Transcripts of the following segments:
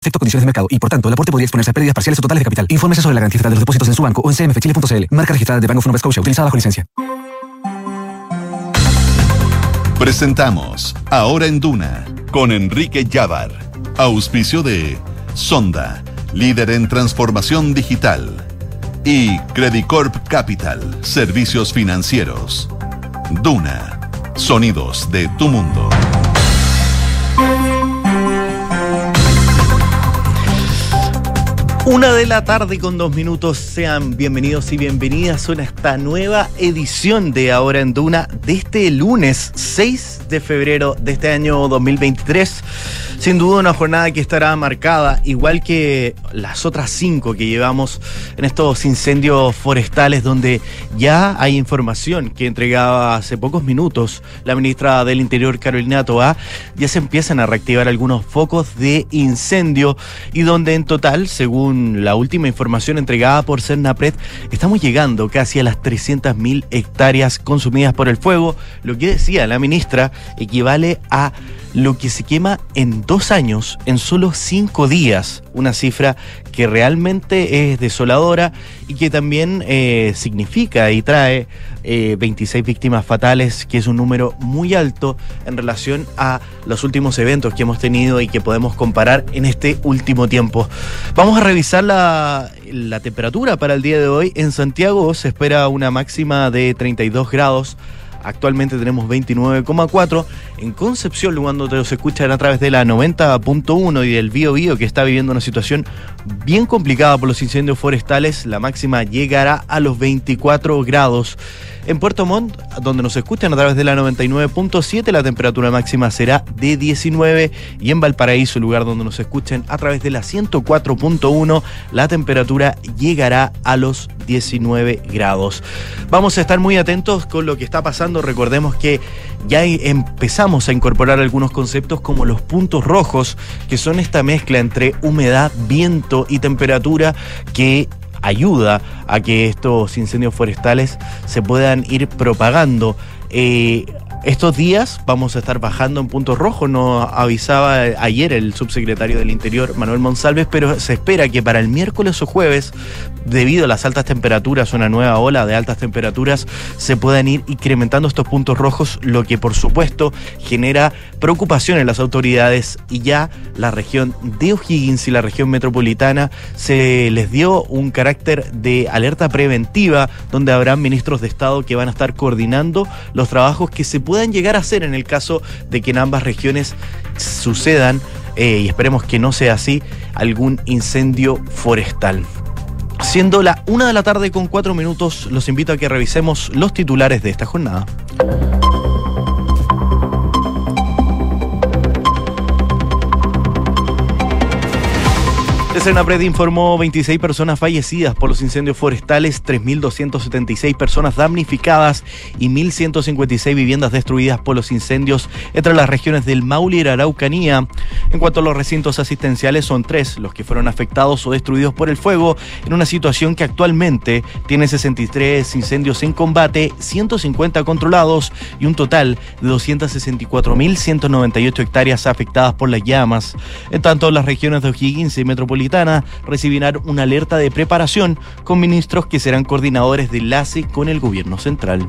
efecto condiciones de mercado y, por tanto, el aporte podría exponerse a pérdidas parciales o totales de capital. Infórmese sobre la garantía de los depósitos en su banco o en cmfchile.cl. Marca registrada de Banco of Nova utilizada bajo licencia. Presentamos Ahora en Duna con Enrique Llávar. Auspicio de Sonda, líder en transformación digital. Y Credicorp Capital, servicios financieros. Duna, sonidos de tu mundo. Una de la tarde con dos minutos, sean bienvenidos y bienvenidas a esta nueva edición de Ahora en Duna de este lunes 6 de febrero de este año 2023. Sin duda una jornada que estará marcada, igual que las otras cinco que llevamos en estos incendios forestales, donde ya hay información que entregaba hace pocos minutos la ministra del Interior, Carolina Toá, ya se empiezan a reactivar algunos focos de incendio y donde en total, según la última información entregada por Cernapred, estamos llegando casi a las 300.000 hectáreas consumidas por el fuego. Lo que decía la ministra equivale a lo que se quema en dos años, en solo cinco días. Una cifra que realmente es desoladora y que también eh, significa y trae 26 eh, víctimas fatales, que es un número muy alto en relación a los últimos eventos que hemos tenido y que podemos comparar en este último tiempo. Vamos a revisar la, la temperatura para el día de hoy. En Santiago se espera una máxima de 32 grados. Actualmente tenemos 29,4. En Concepción, cuando te los escuchan a través de la 90.1 y del Bio Bio, que está viviendo una situación bien complicada por los incendios forestales, la máxima llegará a los 24 grados. En Puerto Montt, donde nos escuchan a través de la 99.7, la temperatura máxima será de 19 y en Valparaíso, lugar donde nos escuchen a través de la 104.1, la temperatura llegará a los 19 grados. Vamos a estar muy atentos con lo que está pasando. Recordemos que ya empezamos a incorporar algunos conceptos como los puntos rojos, que son esta mezcla entre humedad, viento y temperatura que ayuda a que estos incendios forestales se puedan ir propagando. Eh, estos días vamos a estar bajando en punto rojo, nos avisaba ayer el subsecretario del Interior, Manuel Monsalves, pero se espera que para el miércoles o jueves, debido a las altas temperaturas, una nueva ola de altas temperaturas, se puedan ir incrementando estos puntos rojos, lo que por supuesto genera preocupación en las autoridades y ya la región de O'Higgins y la región metropolitana se les dio un carácter de alerta preventiva, donde habrán ministros de Estado que van a estar coordinando los trabajos que se puedan llegar a ser en el caso de que en ambas regiones sucedan, eh, y esperemos que no sea así, algún incendio forestal. Siendo la una de la tarde con cuatro minutos, los invito a que revisemos los titulares de esta jornada. El Senapred informó 26 personas fallecidas por los incendios forestales, 3.276 personas damnificadas y 1.156 viviendas destruidas por los incendios entre las regiones del Maule y la Araucanía. En cuanto a los recintos asistenciales, son tres los que fueron afectados o destruidos por el fuego, en una situación que actualmente tiene 63 incendios en combate, 150 controlados y un total de 264.198 hectáreas afectadas por las llamas. En tanto, las regiones de O'Higgins y Metropolitana recibirán una alerta de preparación con ministros que serán coordinadores de enlace con el gobierno central.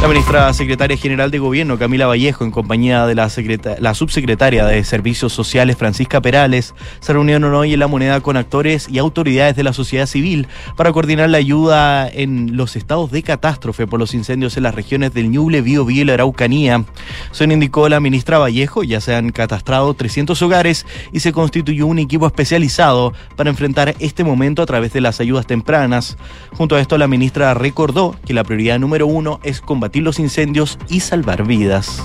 La ministra secretaria general de Gobierno, Camila Vallejo, en compañía de la, la, subsecretaria de Servicios Sociales, Francisca Perales, se reunieron hoy en La Moneda con actores y autoridades de la sociedad civil para coordinar la ayuda en los estados de catástrofe por los incendios en las regiones del Ñuble, Bío, Bío y la Araucanía. Según indicó la ministra Vallejo, ya se han catastrado 300 hogares y se constituyó un equipo especializado para enfrentar este momento a través de las ayudas tempranas. Junto a esto, la ministra recordó que la prioridad número uno es combatir los incendios y salvar vidas.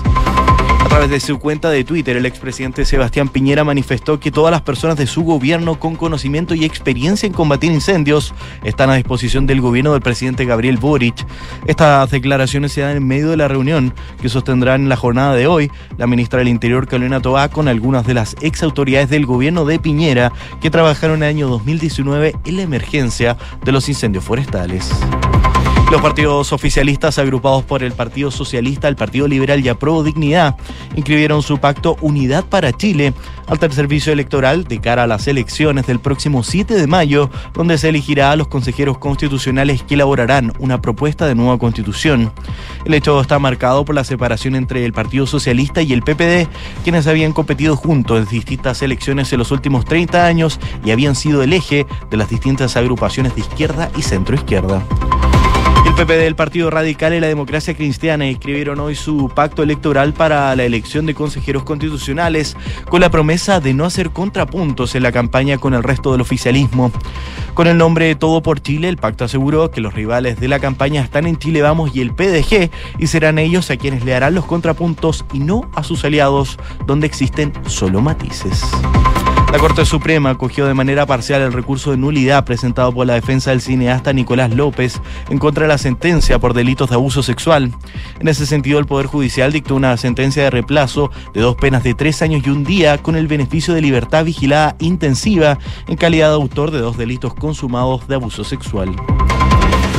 A través de su cuenta de Twitter, el expresidente Sebastián Piñera manifestó que todas las personas de su gobierno con conocimiento y experiencia en combatir incendios están a disposición del gobierno del presidente Gabriel Boric. Estas declaraciones se dan en medio de la reunión que sostendrán en la jornada de hoy la ministra del Interior, Carolina Toá, con algunas de las ex autoridades del gobierno de Piñera que trabajaron en el año 2019 en la emergencia de los incendios forestales. Los partidos oficialistas agrupados por el Partido Socialista, el Partido Liberal y Apro Dignidad inscribieron su pacto Unidad para Chile al tercer servicio electoral de cara a las elecciones del próximo 7 de mayo, donde se elegirá a los consejeros constitucionales que elaborarán una propuesta de nueva constitución. El hecho está marcado por la separación entre el Partido Socialista y el PPD, quienes habían competido juntos en distintas elecciones en los últimos 30 años y habían sido el eje de las distintas agrupaciones de izquierda y centroizquierda. El PP del Partido Radical y la Democracia Cristiana escribieron hoy su pacto electoral para la elección de consejeros constitucionales con la promesa de no hacer contrapuntos en la campaña con el resto del oficialismo. Con el nombre Todo por Chile, el pacto aseguró que los rivales de la campaña están en Chile Vamos y el PDG y serán ellos a quienes le harán los contrapuntos y no a sus aliados, donde existen solo matices. La Corte Suprema acogió de manera parcial el recurso de nulidad presentado por la defensa del cineasta Nicolás López en contra de la sentencia por delitos de abuso sexual. En ese sentido, el Poder Judicial dictó una sentencia de replazo de dos penas de tres años y un día con el beneficio de libertad vigilada intensiva en calidad de autor de dos delitos consumados de abuso sexual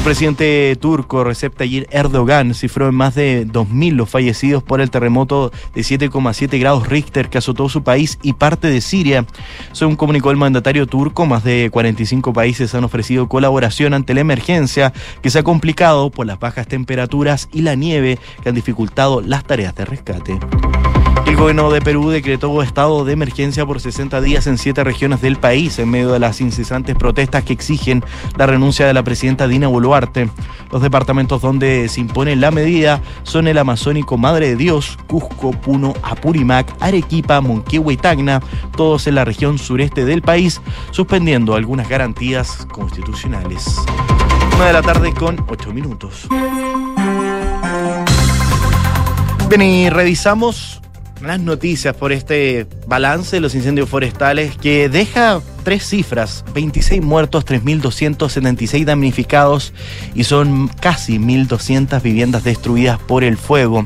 presidente turco Recep Tayyip Erdogan cifró en más de 2.000 los fallecidos por el terremoto de 7,7 grados Richter que azotó su país y parte de Siria. Según comunicó el mandatario turco, más de 45 países han ofrecido colaboración ante la emergencia que se ha complicado por las bajas temperaturas y la nieve que han dificultado las tareas de rescate. El gobierno de Perú decretó estado de emergencia por 60 días en siete regiones del país en medio de las incesantes protestas que exigen la renuncia de la presidenta Dina Boluarte. Los departamentos donde se impone la medida son el amazónico Madre de Dios, Cusco, Puno, Apurímac, Arequipa, Monquehue y Tacna, todos en la región sureste del país, suspendiendo algunas garantías constitucionales. Una de la tarde con ocho minutos. Bien, y revisamos las noticias por este balance de los incendios forestales que deja tres cifras, 26 muertos, 3.276 damnificados y son casi 1.200 viviendas destruidas por el fuego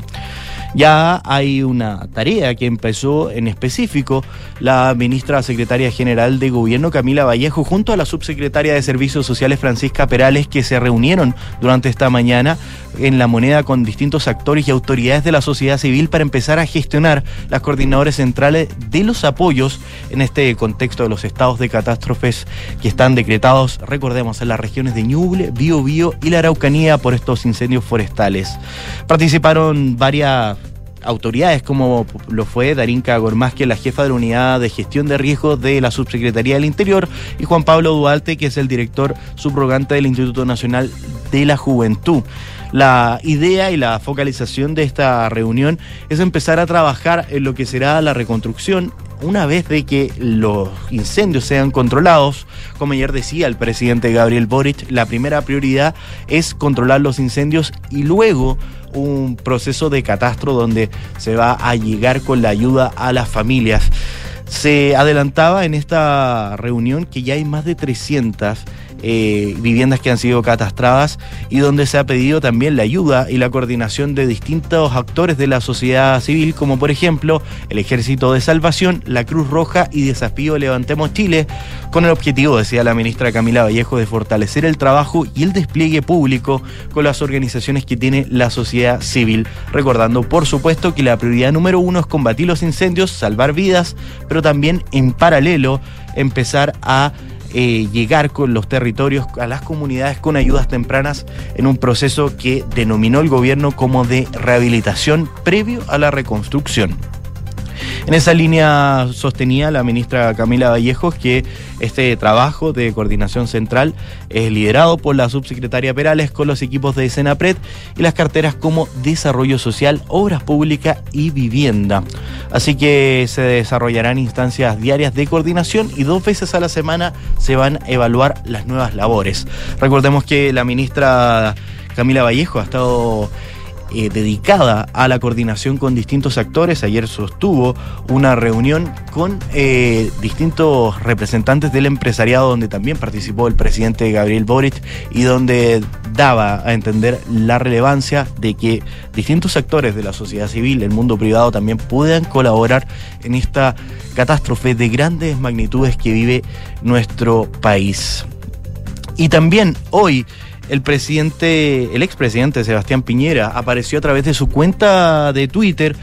ya hay una tarea que empezó en específico la ministra secretaria general de Gobierno Camila Vallejo junto a la subsecretaria de Servicios Sociales Francisca Perales que se reunieron durante esta mañana en la moneda con distintos actores y autoridades de la sociedad civil para empezar a gestionar las coordinadores centrales de los apoyos en este contexto de los estados de catástrofes que están decretados, recordemos, en las regiones de Ñuble, Biobío y la Araucanía por estos incendios forestales. Participaron varias autoridades como lo fue Darinka Gormaz, la jefa de la unidad de gestión de riesgos de la Subsecretaría del Interior, y Juan Pablo Duarte, que es el director subrogante del Instituto Nacional de la Juventud. La idea y la focalización de esta reunión es empezar a trabajar en lo que será la reconstrucción una vez de que los incendios sean controlados, como ayer decía el presidente Gabriel Boric, la primera prioridad es controlar los incendios y luego un proceso de catastro donde se va a llegar con la ayuda a las familias. Se adelantaba en esta reunión que ya hay más de 300 eh, viviendas que han sido catastradas y donde se ha pedido también la ayuda y la coordinación de distintos actores de la sociedad civil, como por ejemplo el Ejército de Salvación, la Cruz Roja y Desafío Levantemos Chile, con el objetivo, decía la ministra Camila Vallejo, de fortalecer el trabajo y el despliegue público con las organizaciones que tiene la sociedad civil, recordando por supuesto que la prioridad número uno es combatir los incendios, salvar vidas, pero también en paralelo empezar a eh, llegar con los territorios, a las comunidades con ayudas tempranas en un proceso que denominó el gobierno como de rehabilitación previo a la reconstrucción. En esa línea sostenía la ministra Camila Vallejos que este trabajo de coordinación central es liderado por la subsecretaria Perales con los equipos de Senapred y las carteras como Desarrollo Social, Obras Públicas y Vivienda. Así que se desarrollarán instancias diarias de coordinación y dos veces a la semana se van a evaluar las nuevas labores. Recordemos que la ministra Camila Vallejo ha estado eh, dedicada a la coordinación con distintos actores. Ayer sostuvo una reunión con eh, distintos representantes del empresariado donde también participó el presidente Gabriel Boric y donde daba a entender la relevancia de que distintos actores de la sociedad civil, el mundo privado también puedan colaborar en esta catástrofe de grandes magnitudes que vive nuestro país. Y también hoy el presidente, el expresidente Sebastián Piñera apareció a través de su cuenta de Twitter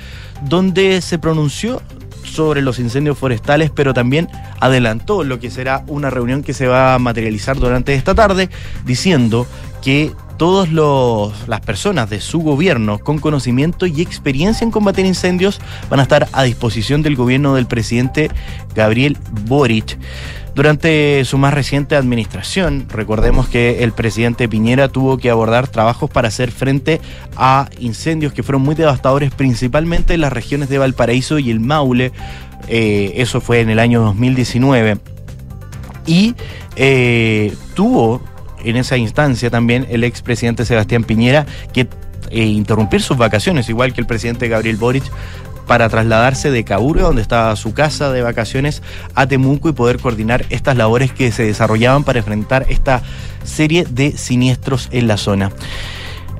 donde se pronunció sobre los incendios forestales, pero también adelantó lo que será una reunión que se va a materializar durante esta tarde, diciendo que todas las personas de su gobierno con conocimiento y experiencia en combatir incendios van a estar a disposición del gobierno del presidente Gabriel Boric. Durante su más reciente administración, recordemos que el presidente Piñera tuvo que abordar trabajos para hacer frente a incendios que fueron muy devastadores, principalmente en las regiones de Valparaíso y el Maule. Eh, eso fue en el año 2019. Y eh, tuvo en esa instancia también el expresidente Sebastián Piñera que eh, interrumpir sus vacaciones, igual que el presidente Gabriel Boric, para trasladarse de Caburo, donde estaba su casa de vacaciones, a Temuco y poder coordinar estas labores que se desarrollaban para enfrentar esta serie de siniestros en la zona.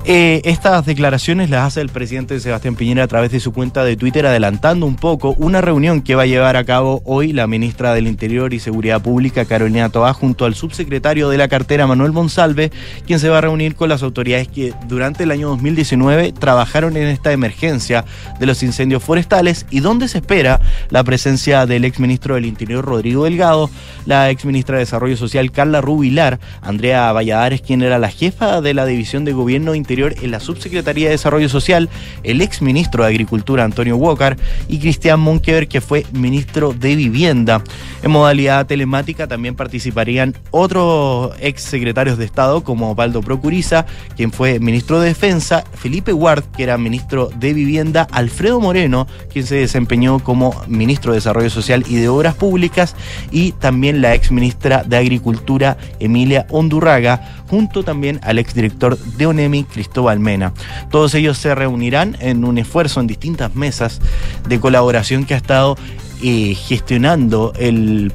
Eh, estas declaraciones las hace el presidente Sebastián Piñera a través de su cuenta de Twitter, adelantando un poco una reunión que va a llevar a cabo hoy la ministra del Interior y Seguridad Pública, Carolina Toá, junto al subsecretario de la cartera, Manuel Monsalve, quien se va a reunir con las autoridades que durante el año 2019 trabajaron en esta emergencia de los incendios forestales y donde se espera la presencia del exministro del Interior, Rodrigo Delgado, la exministra de Desarrollo Social, Carla Rubilar, Andrea Valladares, quien era la jefa de la División de Gobierno Interior en la Subsecretaría de Desarrollo Social, el ex ministro de Agricultura Antonio Walker y Cristian Monkever, que fue ministro de Vivienda. En modalidad telemática también participarían otros ex secretarios de Estado como Osvaldo Procuriza, quien fue ministro de Defensa, Felipe Ward, que era ministro de Vivienda, Alfredo Moreno, quien se desempeñó como ministro de Desarrollo Social y de Obras Públicas, y también la ex ministra de Agricultura, Emilia Hondurraga, junto también al exdirector de ONEMI, Cristóbal Mena. Todos ellos se reunirán en un esfuerzo en distintas mesas de colaboración que ha estado eh, gestionando el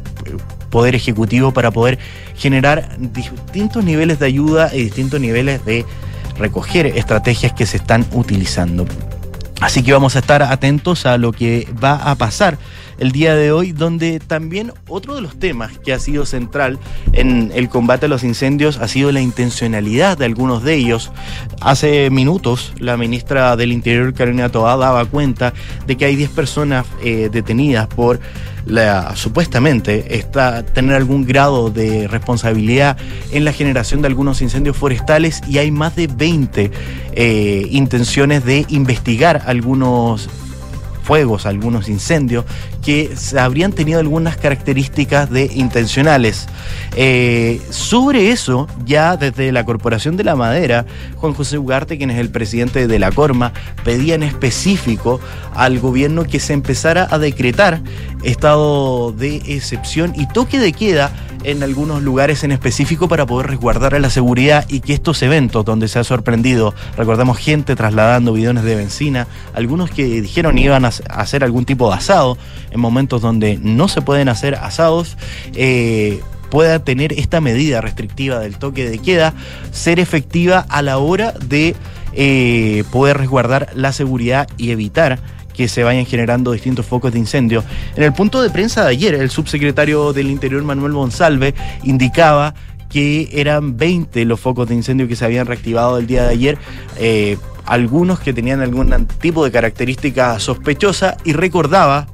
Poder Ejecutivo para poder generar distintos niveles de ayuda y distintos niveles de recoger estrategias que se están utilizando. Así que vamos a estar atentos a lo que va a pasar el día de hoy, donde también otro de los temas que ha sido central en el combate a los incendios ha sido la intencionalidad de algunos de ellos. Hace minutos la ministra del Interior, Carolina Toá, daba cuenta de que hay 10 personas eh, detenidas por la, supuestamente tener algún grado de responsabilidad en la generación de algunos incendios forestales y hay más de 20 eh, intenciones de investigar algunos fuegos, algunos incendios, que habrían tenido algunas características de intencionales. Eh, sobre eso, ya desde la Corporación de la Madera, Juan José Ugarte, quien es el presidente de la Corma, pedía en específico al gobierno que se empezara a decretar estado de excepción y toque de queda en algunos lugares en específico para poder resguardar a la seguridad y que estos eventos donde se ha sorprendido, recordamos gente trasladando bidones de benzina, algunos que dijeron iban a hacer algún tipo de asado en momentos donde no se pueden hacer asados, eh, pueda tener esta medida restrictiva del toque de queda ser efectiva a la hora de eh, poder resguardar la seguridad y evitar que se vayan generando distintos focos de incendio. En el punto de prensa de ayer, el subsecretario del Interior Manuel Monsalve indicaba que eran 20 los focos de incendio que se habían reactivado el día de ayer, eh, algunos que tenían algún tipo de característica sospechosa y recordaba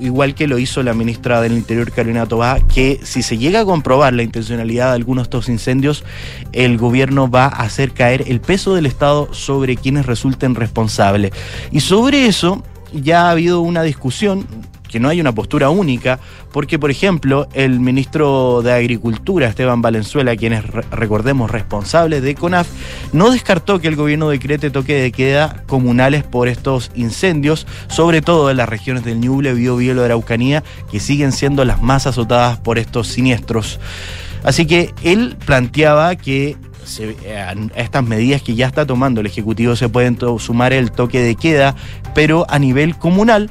igual que lo hizo la ministra del Interior, Carolina Tobá, que si se llega a comprobar la intencionalidad de algunos de estos incendios, el gobierno va a hacer caer el peso del Estado sobre quienes resulten responsables. Y sobre eso, ya ha habido una discusión que no hay una postura única, porque, por ejemplo, el ministro de Agricultura, Esteban Valenzuela, quien es, recordemos, responsable de CONAF, no descartó que el gobierno decrete toque de queda comunales por estos incendios, sobre todo en las regiones del Ñuble, Biobío y la Araucanía, que siguen siendo las más azotadas por estos siniestros. Así que él planteaba que eh, a estas medidas que ya está tomando el Ejecutivo se pueden sumar el toque de queda, pero a nivel comunal.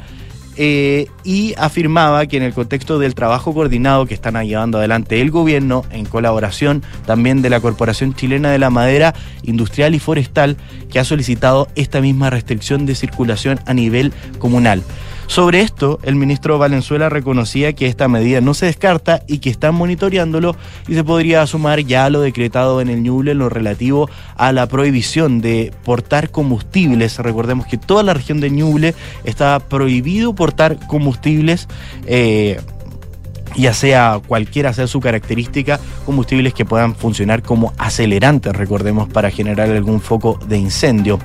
Eh, y afirmaba que en el contexto del trabajo coordinado que están llevando adelante el gobierno, en colaboración también de la Corporación Chilena de la Madera Industrial y Forestal, que ha solicitado esta misma restricción de circulación a nivel comunal. Sobre esto, el ministro Valenzuela reconocía que esta medida no se descarta y que están monitoreándolo y se podría sumar ya lo decretado en el Ñuble en lo relativo a la prohibición de portar combustibles. Recordemos que toda la región de Ñuble está prohibido portar combustibles. Eh, ya sea cualquiera sea su característica, combustibles que puedan funcionar como acelerantes, recordemos, para generar algún foco de incendio.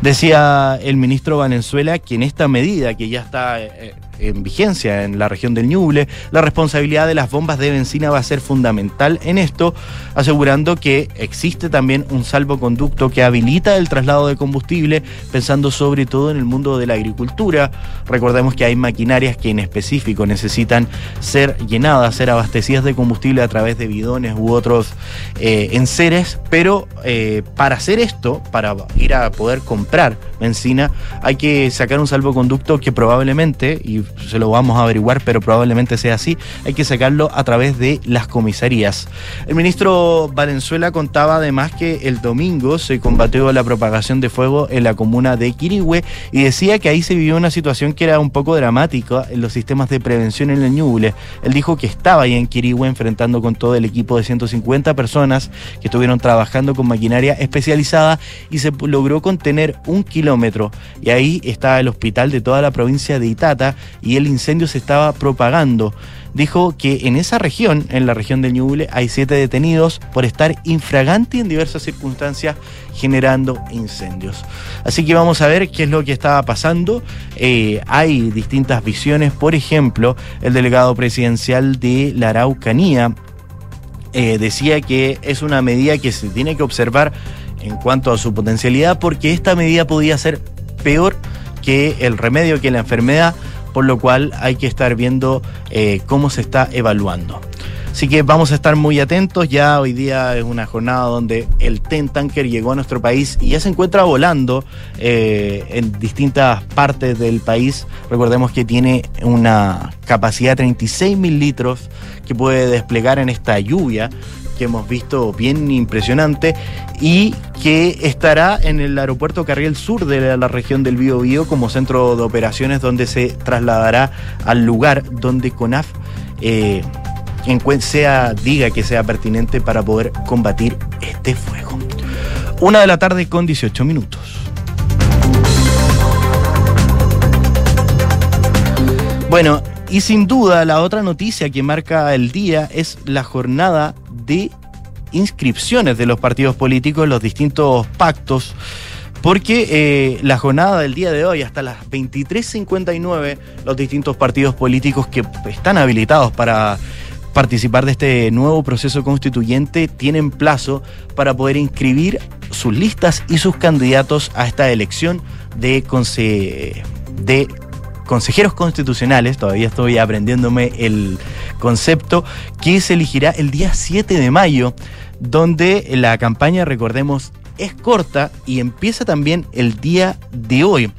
Decía el ministro Valenzuela que en esta medida que ya está eh, en vigencia en la región del Ñuble, la responsabilidad de las bombas de benzina va a ser fundamental en esto, asegurando que existe también un salvoconducto que habilita el traslado de combustible, pensando sobre todo en el mundo de la agricultura. Recordemos que hay maquinarias que en específico necesitan ser llenadas, ser abastecidas de combustible a través de bidones u otros eh, enseres, pero eh, para hacer esto, para ir a poder comprar benzina, hay que sacar un salvoconducto que probablemente, y se lo vamos a averiguar, pero probablemente sea así, hay que sacarlo a través de las comisarías. El ministro Valenzuela contaba además que el domingo se combatió la propagación de fuego en la comuna de Quirihue y decía que ahí se vivió una situación que era un poco dramática en los sistemas de prevención en el Ñuble. Él dijo que estaba ahí en Quirihue enfrentando con todo el equipo de 150 personas que estuvieron trabajando con maquinaria especializada y se logró contener un kilómetro. Y ahí está el hospital de toda la provincia de Itata y el incendio se estaba propagando. Dijo que en esa región, en la región de Ñuble, hay siete detenidos por estar infraganti en diversas circunstancias generando incendios. Así que vamos a ver qué es lo que estaba pasando. Eh, hay distintas visiones, por ejemplo, el delegado presidencial de la Araucanía eh, decía que es una medida que se tiene que observar en cuanto a su potencialidad porque esta medida podía ser peor que el remedio, que la enfermedad por lo cual hay que estar viendo eh, cómo se está evaluando. Así que vamos a estar muy atentos. Ya hoy día es una jornada donde el TEN Tanker llegó a nuestro país y ya se encuentra volando eh, en distintas partes del país. Recordemos que tiene una capacidad de 36 mil litros que puede desplegar en esta lluvia que hemos visto bien impresionante y que estará en el aeropuerto Carriel Sur de la región del Bío como centro de operaciones donde se trasladará al lugar donde CONAF eh, sea, diga que sea pertinente para poder combatir este fuego. Una de la tarde con 18 minutos. Bueno, y sin duda la otra noticia que marca el día es la jornada de inscripciones de los partidos políticos, los distintos pactos, porque eh, la jornada del día de hoy, hasta las 23.59, los distintos partidos políticos que están habilitados para participar de este nuevo proceso constituyente tienen plazo para poder inscribir sus listas y sus candidatos a esta elección de, de consejeros constitucionales, todavía estoy aprendiéndome el concepto, que se elegirá el día 7 de mayo, donde la campaña, recordemos, es corta y empieza también el día de hoy.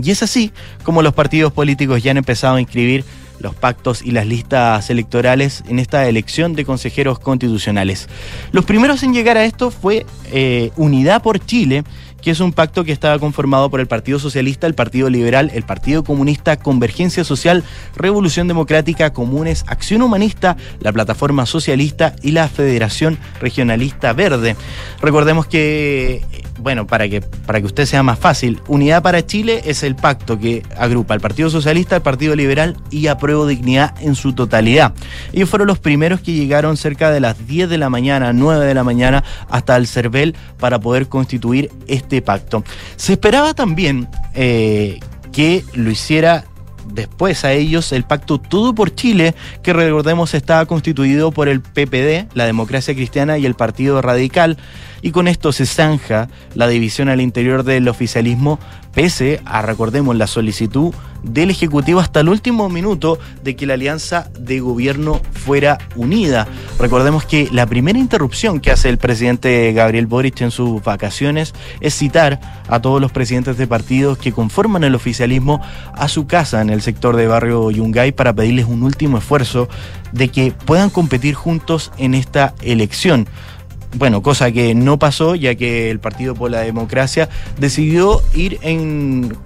Y es así como los partidos políticos ya han empezado a inscribir los pactos y las listas electorales en esta elección de consejeros constitucionales. Los primeros en llegar a esto fue eh, Unidad por Chile, que es un pacto que estaba conformado por el Partido Socialista, el Partido Liberal, el Partido Comunista, Convergencia Social, Revolución Democrática, Comunes, Acción Humanista, la Plataforma Socialista y la Federación Regionalista Verde. Recordemos que bueno, para que, para que usted sea más fácil, Unidad para Chile es el pacto que agrupa al Partido Socialista, al Partido Liberal y Apruebo Dignidad en su totalidad. Ellos fueron los primeros que llegaron cerca de las 10 de la mañana, 9 de la mañana, hasta el CERVEL para poder constituir este pacto. Se esperaba también eh, que lo hiciera después a ellos el pacto Todo por Chile, que recordemos estaba constituido por el PPD, la Democracia Cristiana y el Partido Radical, y con esto se zanja la división al interior del oficialismo, pese a, recordemos, la solicitud del Ejecutivo hasta el último minuto de que la alianza de gobierno fuera unida. Recordemos que la primera interrupción que hace el presidente Gabriel Boric en sus vacaciones es citar a todos los presidentes de partidos que conforman el oficialismo a su casa en el sector de barrio Yungay para pedirles un último esfuerzo de que puedan competir juntos en esta elección bueno, cosa que no pasó ya que el Partido por la Democracia decidió ir en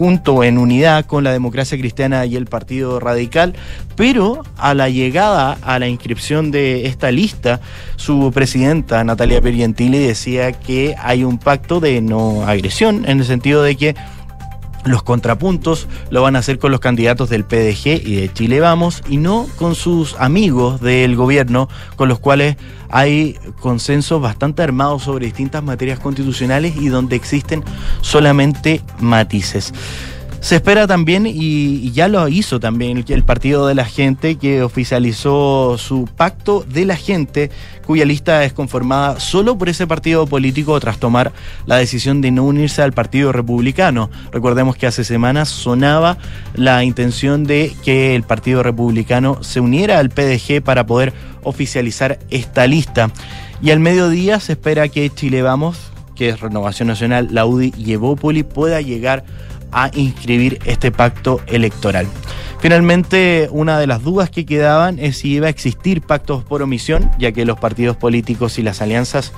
junto en unidad con la democracia cristiana y el Partido Radical, pero a la llegada a la inscripción de esta lista, su presidenta Natalia Pergentili decía que hay un pacto de no agresión, en el sentido de que los contrapuntos lo van a hacer con los candidatos del PDG y de Chile Vamos y no con sus amigos del gobierno con los cuales hay consensos bastante armados sobre distintas materias constitucionales y donde existen solamente matices. Se espera también, y, ya lo hizo también el Partido de la Gente, que oficializó su pacto de la gente, cuya lista es conformada solo por ese partido político tras tomar la decisión de no unirse al Partido Republicano. Recordemos que hace semanas sonaba la intención de que el Partido Republicano se uniera al PDG para poder oficializar esta lista. Y al mediodía se espera que Chile Vamos, que es Renovación Nacional, la UDI y Evópoli, pueda llegar a inscribir este pacto electoral. Finalmente, una de las dudas que quedaban es si iba a existir pactos por omisión, ya que los partidos políticos y las alianzas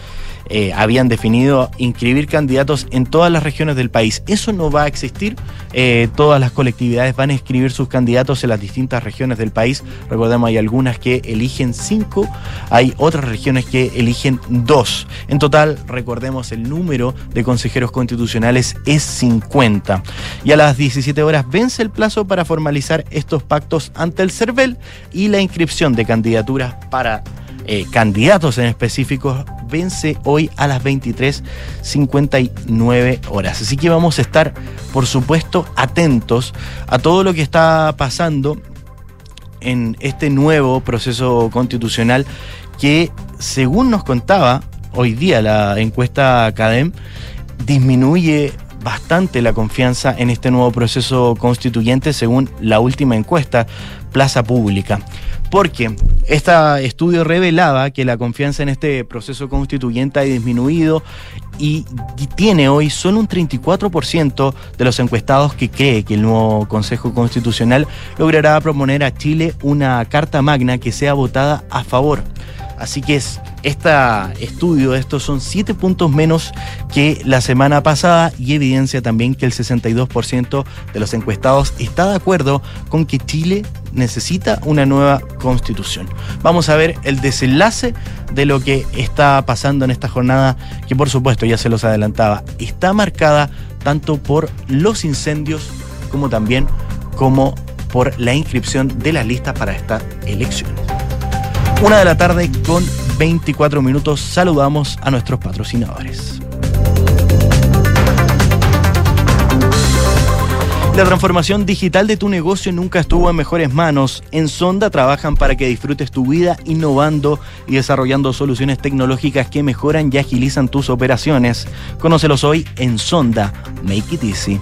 eh, habían definido inscribir candidatos en todas las regiones del país. Eso no va a existir. Eh, todas las colectividades van a inscribir sus candidatos en las distintas regiones del país. Recordemos, hay algunas que eligen cinco, hay otras regiones que eligen dos. En total, recordemos, el número de consejeros constitucionales es 50. Y a las 17 horas vence el plazo para formalizar estos pactos ante el CERVEL y la inscripción de candidaturas para eh, candidatos en específicos vence hoy a las 23.59 horas. Así que vamos a estar, por supuesto, atentos a todo lo que está pasando en este nuevo proceso constitucional que, según nos contaba hoy día la encuesta CADEM, disminuye bastante la confianza en este nuevo proceso constituyente según la última encuesta Plaza Pública. Porque este estudio revelaba que la confianza en este proceso constituyente ha disminuido y tiene hoy solo un 34% de los encuestados que cree que el nuevo Consejo Constitucional logrará proponer a Chile una carta magna que sea votada a favor. Así que es, este estudio, estos son siete puntos menos que la semana pasada y evidencia también que el 62% de los encuestados está de acuerdo con que Chile necesita una nueva constitución. Vamos a ver el desenlace de lo que está pasando en esta jornada, que por supuesto ya se los adelantaba, está marcada tanto por los incendios como también como por la inscripción de las listas para estas elecciones. Una de la tarde con 24 minutos. Saludamos a nuestros patrocinadores. La transformación digital de tu negocio nunca estuvo en mejores manos. En Sonda trabajan para que disfrutes tu vida innovando y desarrollando soluciones tecnológicas que mejoran y agilizan tus operaciones. Conócelos hoy en Sonda. Make it easy.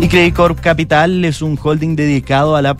Y Credit Corp Capital es un holding dedicado a la